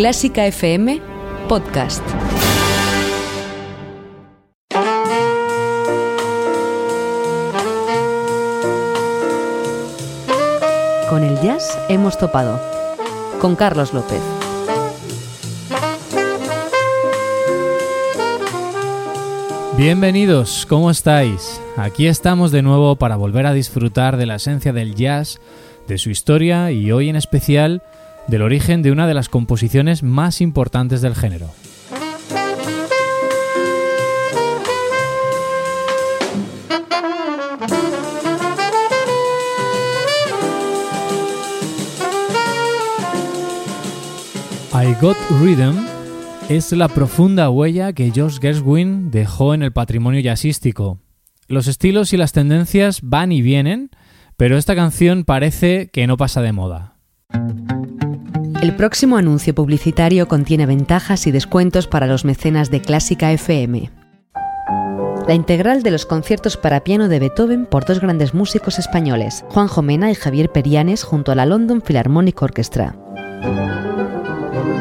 Clásica FM Podcast. Con el jazz hemos topado. Con Carlos López. Bienvenidos, ¿cómo estáis? Aquí estamos de nuevo para volver a disfrutar de la esencia del jazz, de su historia y hoy en especial del origen de una de las composiciones más importantes del género. I Got Rhythm es la profunda huella que George Gershwin dejó en el patrimonio jazzístico. Los estilos y las tendencias van y vienen, pero esta canción parece que no pasa de moda. El próximo anuncio publicitario contiene ventajas y descuentos para los mecenas de Clásica FM. La integral de los conciertos para piano de Beethoven por dos grandes músicos españoles, Juan Jomena y Javier Perianes, junto a la London Philharmonic Orchestra.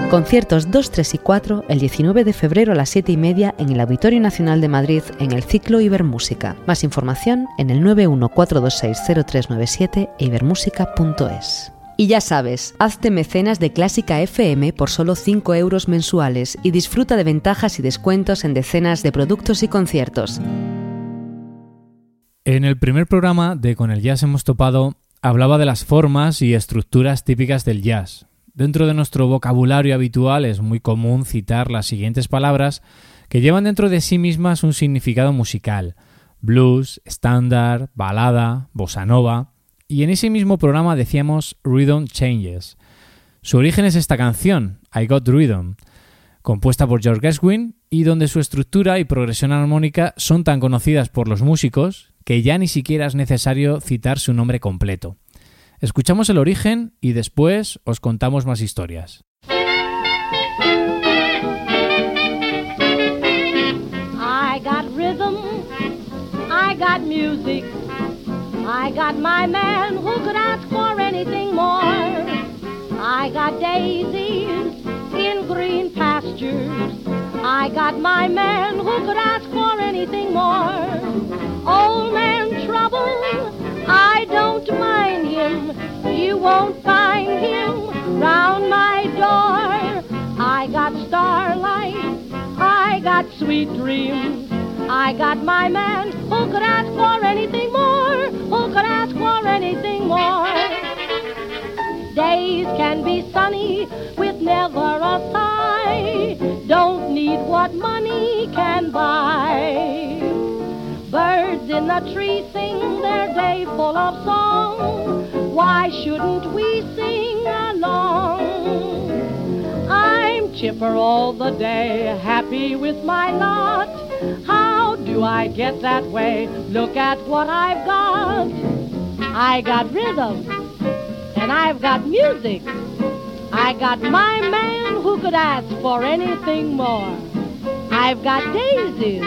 Conciertos 2, 3 y 4 el 19 de febrero a las 7 y media en el Auditorio Nacional de Madrid en el ciclo Ibermúsica. Más información en el 914260397 e. Y ya sabes, hazte mecenas de Clásica FM por solo 5 euros mensuales y disfruta de ventajas y descuentos en decenas de productos y conciertos. En el primer programa de Con el Jazz hemos topado, hablaba de las formas y estructuras típicas del jazz, Dentro de nuestro vocabulario habitual es muy común citar las siguientes palabras que llevan dentro de sí mismas un significado musical. Blues, estándar, balada, bossa nova. Y en ese mismo programa decíamos Rhythm Changes. Su origen es esta canción, I Got Rhythm, compuesta por George Gershwin y donde su estructura y progresión armónica son tan conocidas por los músicos que ya ni siquiera es necesario citar su nombre completo. Escuchamos el origen y después os contamos más historias. I got rhythm, I got music, I got my man who could ask for anything more. I got daisies in green pastures. I got my man who could ask for anything more. Old man trouble, I don't mind him. You won't find him round my door. I got starlight, I got sweet dreams. I got my man who could ask for anything more, who could ask for anything more. Days can be sunny with never a sigh. Don't need what money can buy. Birds in the tree sing their day full of song. Why shouldn't we sing along? Chipper all the day, happy with my lot. How do I get that way? Look at what I've got. I got rhythm, and I've got music. I got my man who could ask for anything more. I've got daisies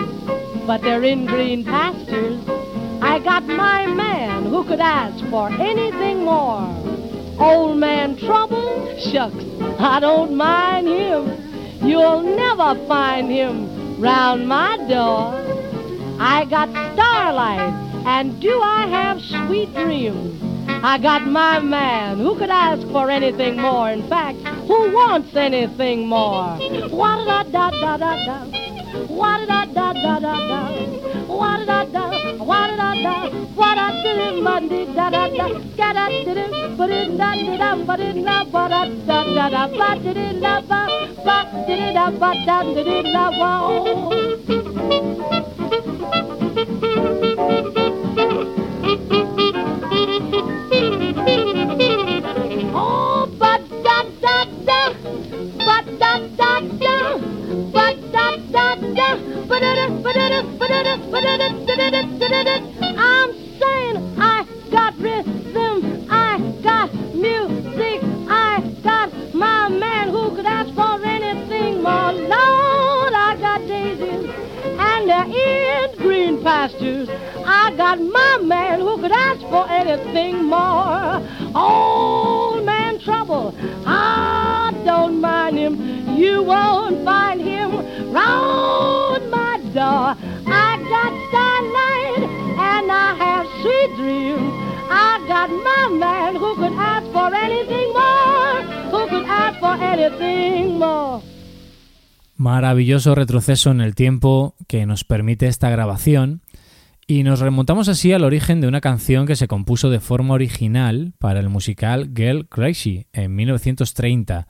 but they're in green pastures. I got my man who could ask for anything more. Old man trouble, shucks, I don't mind him. You'll never find him round my door. I got starlight, and do I have sweet dreams? I got my man who could ask for anything more. In fact, who wants anything more? What da da da da da. What da da da da da. What da da. What da da. What da da Monday da da da. Da da da. But it da da da. But it da ba da da da da. Ba da da da ba. Ba da da ba da da da da. Oh, got my man who could ask for anything more. Old man trouble, I don't mind him. You won't find him round my door. I got starlight and I have sweet dreams. I got my man who could ask for anything more. Who could ask for anything more. Maravilloso retroceso en el tiempo que nos permite esta grabación y nos remontamos así al origen de una canción que se compuso de forma original para el musical Girl Crazy en 1930.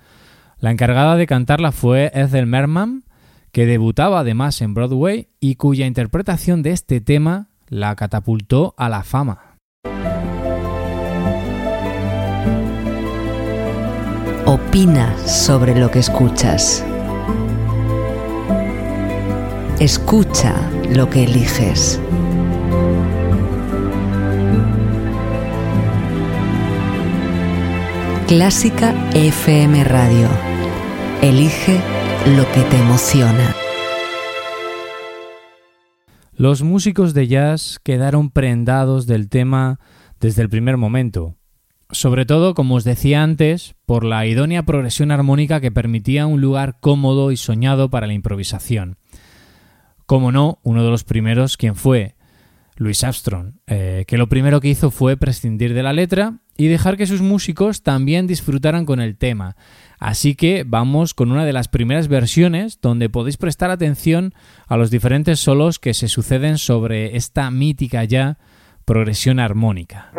La encargada de cantarla fue Ethel Merman, que debutaba además en Broadway y cuya interpretación de este tema la catapultó a la fama. Opina sobre lo que escuchas. Escucha lo que eliges. Clásica FM Radio. Elige lo que te emociona. Los músicos de jazz quedaron prendados del tema desde el primer momento. Sobre todo, como os decía antes, por la idónea progresión armónica que permitía un lugar cómodo y soñado para la improvisación. Como no, uno de los primeros, quien fue Louis Armstrong, eh, que lo primero que hizo fue prescindir de la letra y dejar que sus músicos también disfrutaran con el tema. Así que vamos con una de las primeras versiones donde podéis prestar atención a los diferentes solos que se suceden sobre esta mítica ya progresión armónica.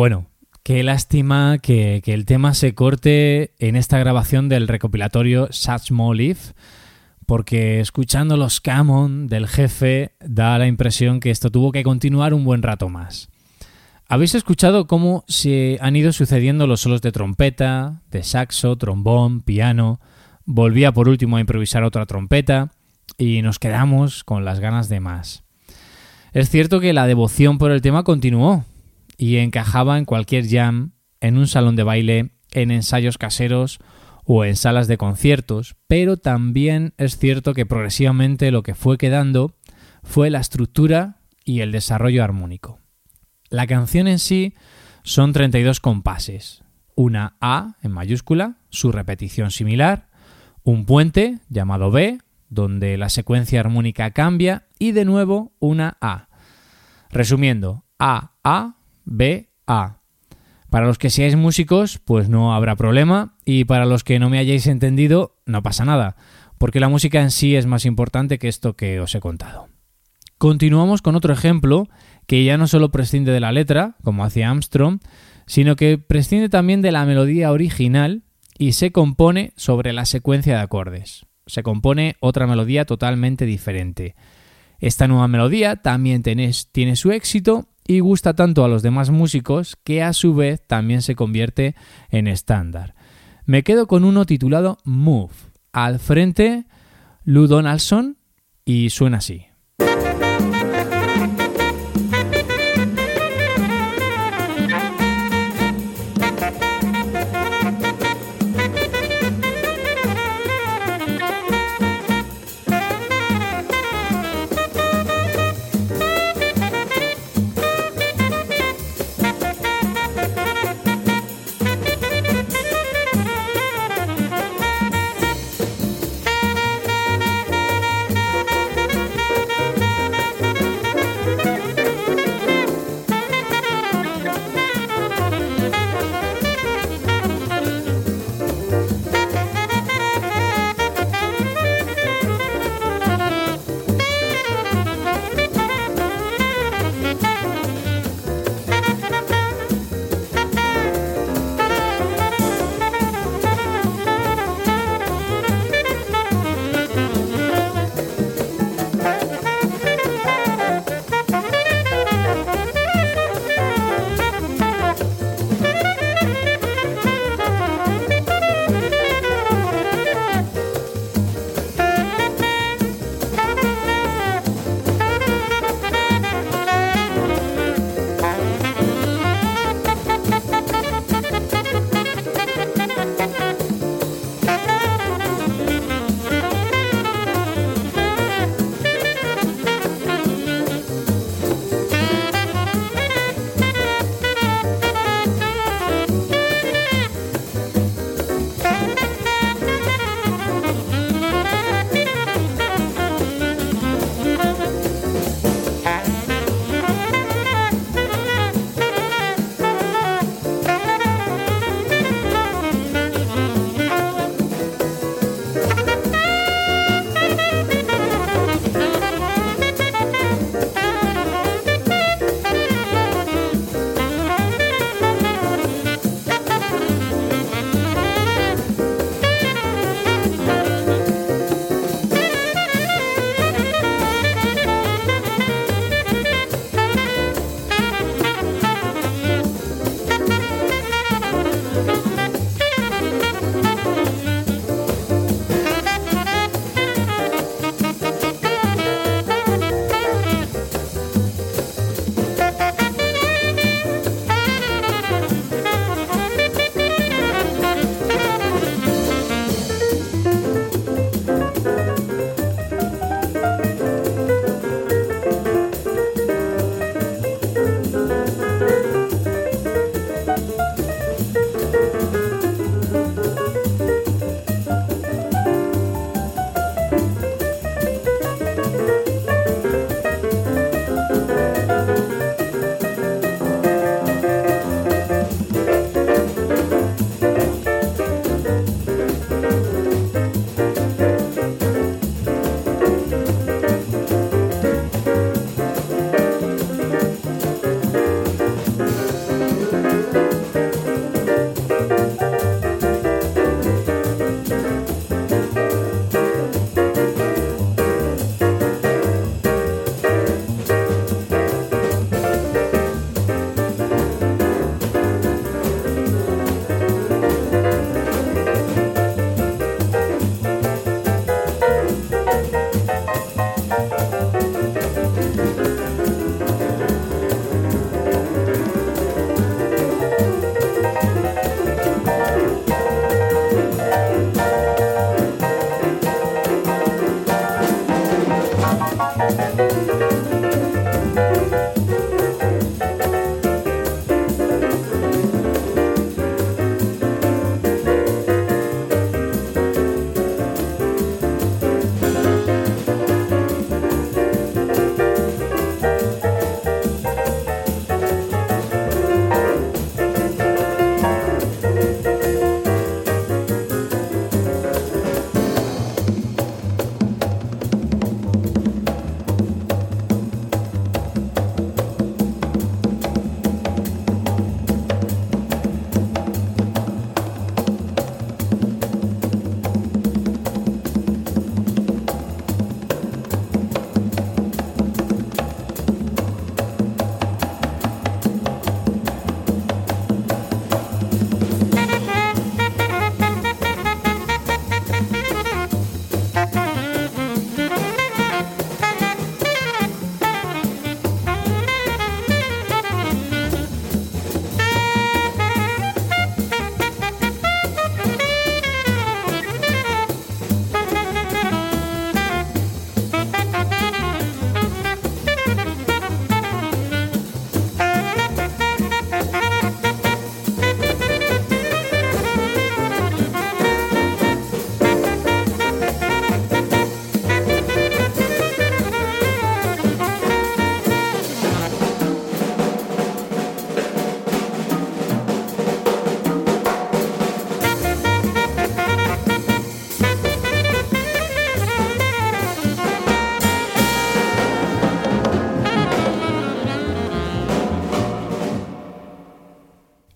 Bueno, qué lástima que, el tema se corte en esta grabación del recopilatorio Such More Leaf, porque escuchando los Camon del jefe da la impresión que esto tuvo que continuar un buen rato más. Habéis escuchado cómo se han ido sucediendo los solos de trompeta, de saxo, trombón, piano. Volvía por último a improvisar otra trompeta y nos quedamos con las ganas de más. Es cierto que la devoción por el tema continuó y encajaba en cualquier jam, en un salón de baile, en ensayos caseros o en salas de conciertos, pero también es cierto que progresivamente lo que fue quedando fue la estructura y el desarrollo armónico. La canción en sí son 32 compases, una A en mayúscula, su repetición similar, un puente llamado B, donde la secuencia armónica cambia, y de nuevo una A. Resumiendo, A, A, B, A. Para los que seáis músicos, pues no habrá problema, y para los que no me hayáis entendido, no pasa nada, porque la música en sí es más importante que esto que os he contado. Continuamos con otro ejemplo que ya no solo prescinde de la letra, como hacía Armstrong, sino que prescinde también de la melodía original y se compone sobre la secuencia de acordes. Se compone otra melodía totalmente diferente. Esta nueva melodía también tiene su éxito y gusta tanto a los demás músicos que a su vez también se convierte en estándar. Me quedo con uno titulado Move. Al frente, Lou Donaldson y suena así.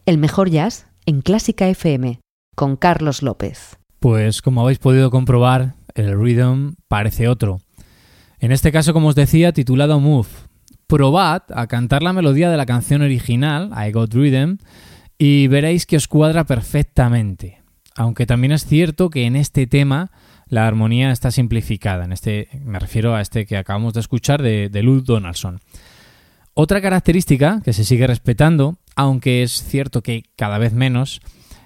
El mejor jazz en Clásica FM con Carlos López. Pues como habéis podido comprobar, el rhythm parece otro. En este caso, como os decía, titulado Move. Probad a cantar la melodía de la canción original, I Got Rhythm, y veréis que os cuadra perfectamente. Aunque también es cierto que en este tema la armonía está simplificada. En este, me refiero a este que acabamos de escuchar de, de Donaldson. Otra característica que se sigue respetando, aunque es cierto que cada vez menos,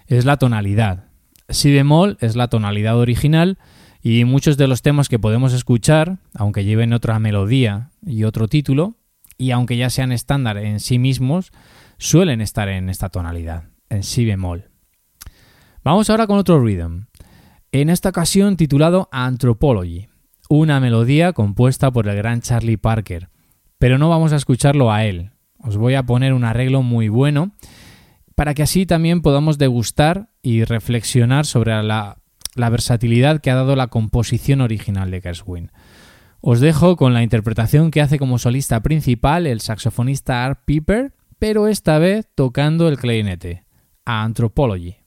es la tonalidad. Si bemol es la tonalidad original y muchos de los temas que podemos escuchar, aunque lleven otra melodía y otro título, y aunque ya sean estándar en sí mismos, suelen estar en esta tonalidad, en si bemol. Vamos ahora con otro rhythm, en esta ocasión titulado Anthropology, una melodía compuesta por el gran Charlie Parker, pero no vamos a escucharlo a él. Os voy a poner un arreglo muy bueno para que así también podamos degustar y reflexionar sobre la, versatilidad que ha dado la composición original de Gershwin. Os dejo con la interpretación que hace como solista principal el saxofonista Art Piper, pero esta vez tocando el clarinete, a Anthropology.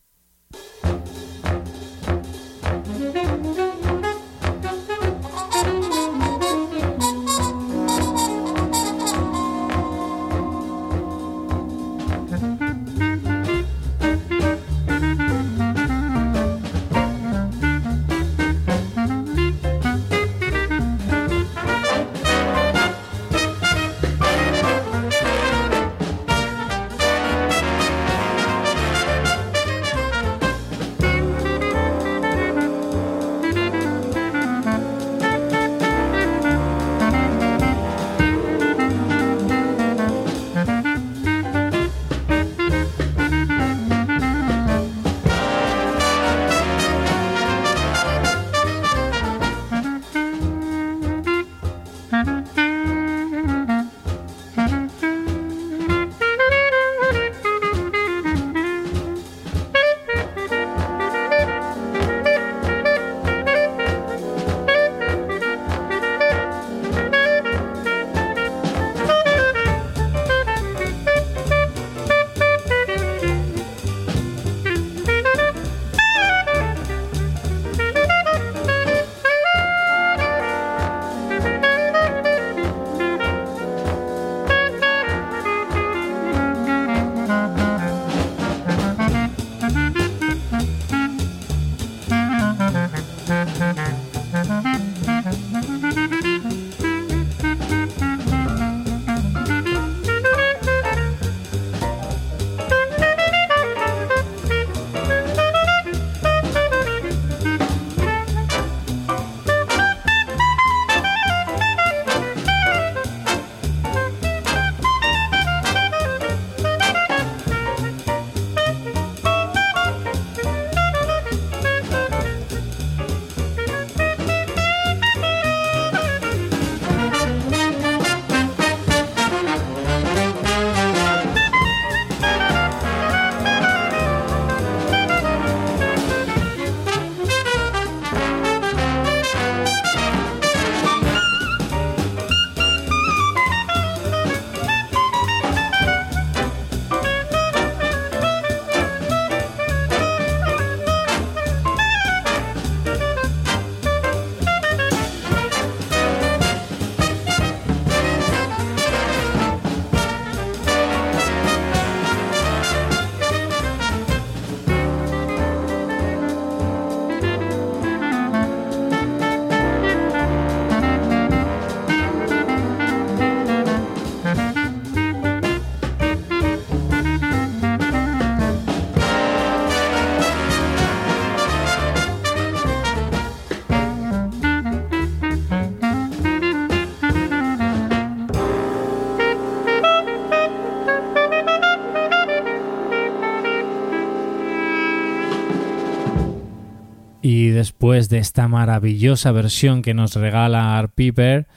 Después de esta maravillosa versión que nos regala Art Piper,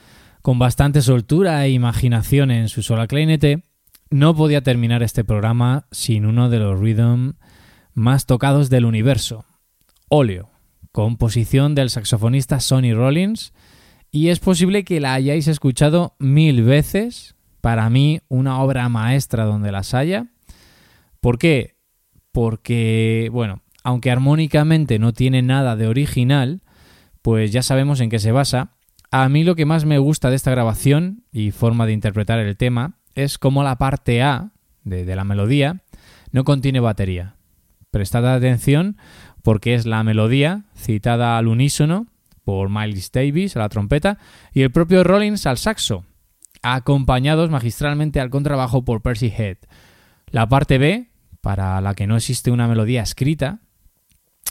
con bastante soltura e imaginación en su sola clarinete, no podía terminar este programa sin uno de los rhythm más tocados del universo, Óleo, composición del saxofonista Sonny Rollins, y es posible que la hayáis escuchado mil veces, para mí una obra maestra donde las haya, ¿Por qué? Porque, bueno, aunque armónicamente no tiene nada de original, pues ya sabemos en qué se basa. A mí lo que más me gusta de esta grabación y forma de interpretar el tema es cómo la parte A de, de la melodía no contiene batería. Prestad atención porque es la melodía citada al unísono por Miles Davis a la trompeta y el propio Rollins al saxo, acompañados magistralmente al contrabajo por Percy Head. La parte B, para la que no existe una melodía escrita,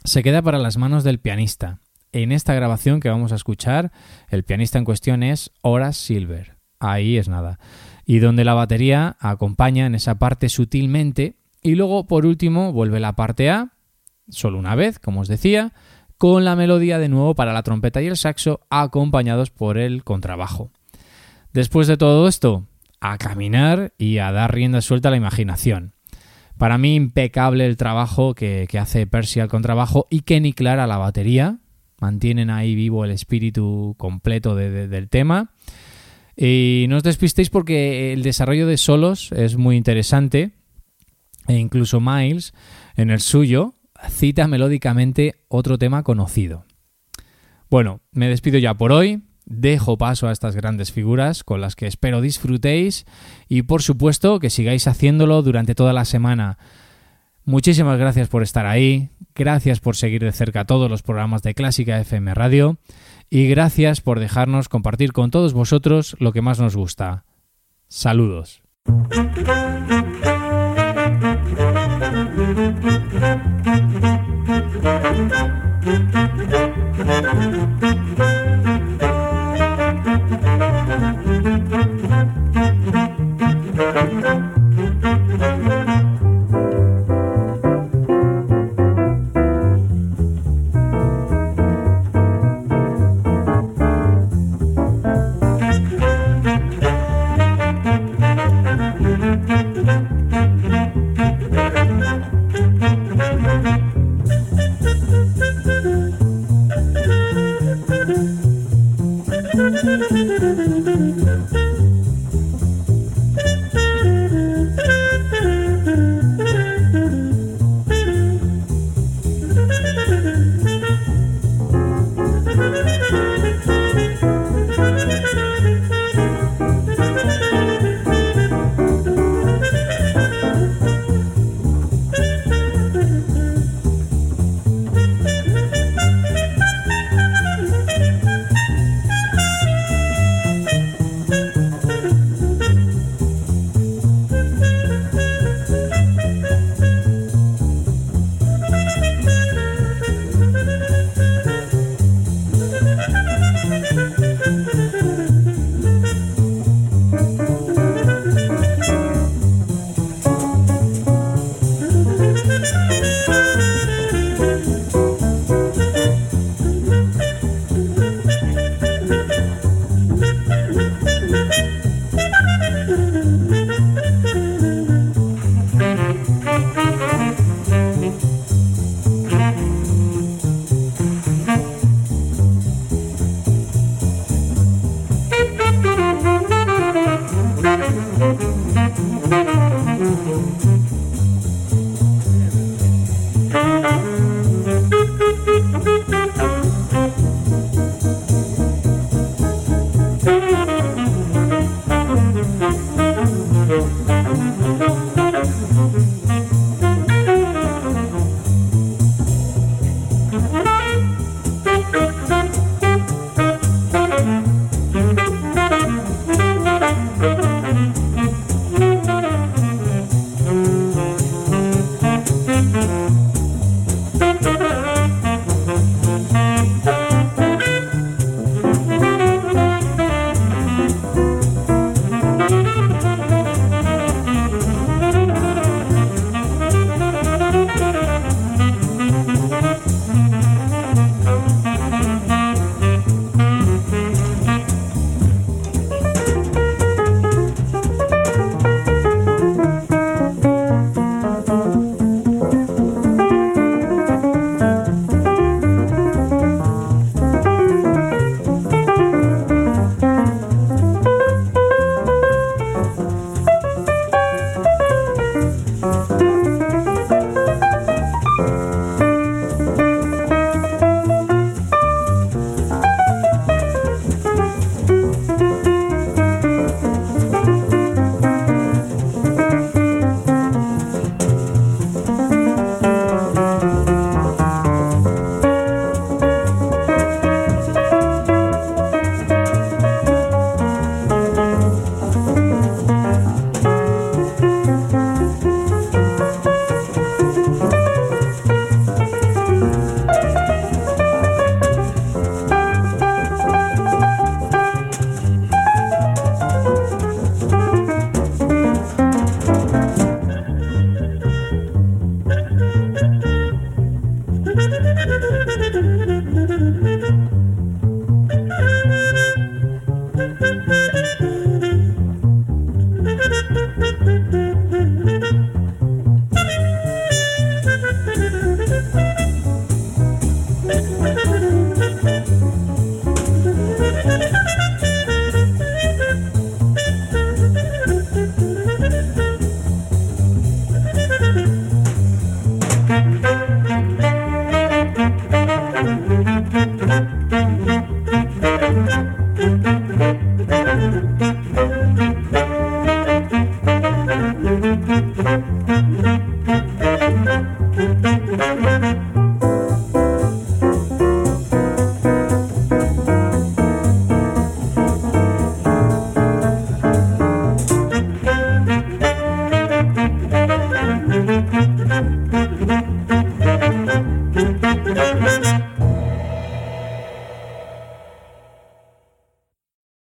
se queda para las manos del pianista. En esta grabación que vamos a escuchar, el pianista en cuestión es Horace Silver. Ahí es nada. Y donde la batería acompaña en esa parte sutilmente. Y luego, por último, vuelve la parte A, solo una vez, como os decía, con la melodía de nuevo para la trompeta y el saxo, acompañados por el contrabajo. Después de todo esto, a caminar y a dar rienda suelta a la imaginación. Para mí, impecable el trabajo que, hace Percy al contrabajo y Kenny Clara a la batería. Mantienen ahí vivo el espíritu completo del tema. Y no os despistéis porque el desarrollo de solos es muy interesante. E incluso Miles, en el suyo, cita melódicamente otro tema conocido. Bueno, me despido ya por hoy, dejo paso a estas grandes figuras con las que espero disfrutéis y por supuesto que sigáis haciéndolo durante toda la semana. Muchísimas gracias por estar ahí, gracias por seguir de cerca todos los programas de Clásica FM Radio y gracias por dejarnos compartir con todos vosotros lo que más nos gusta. Saludos.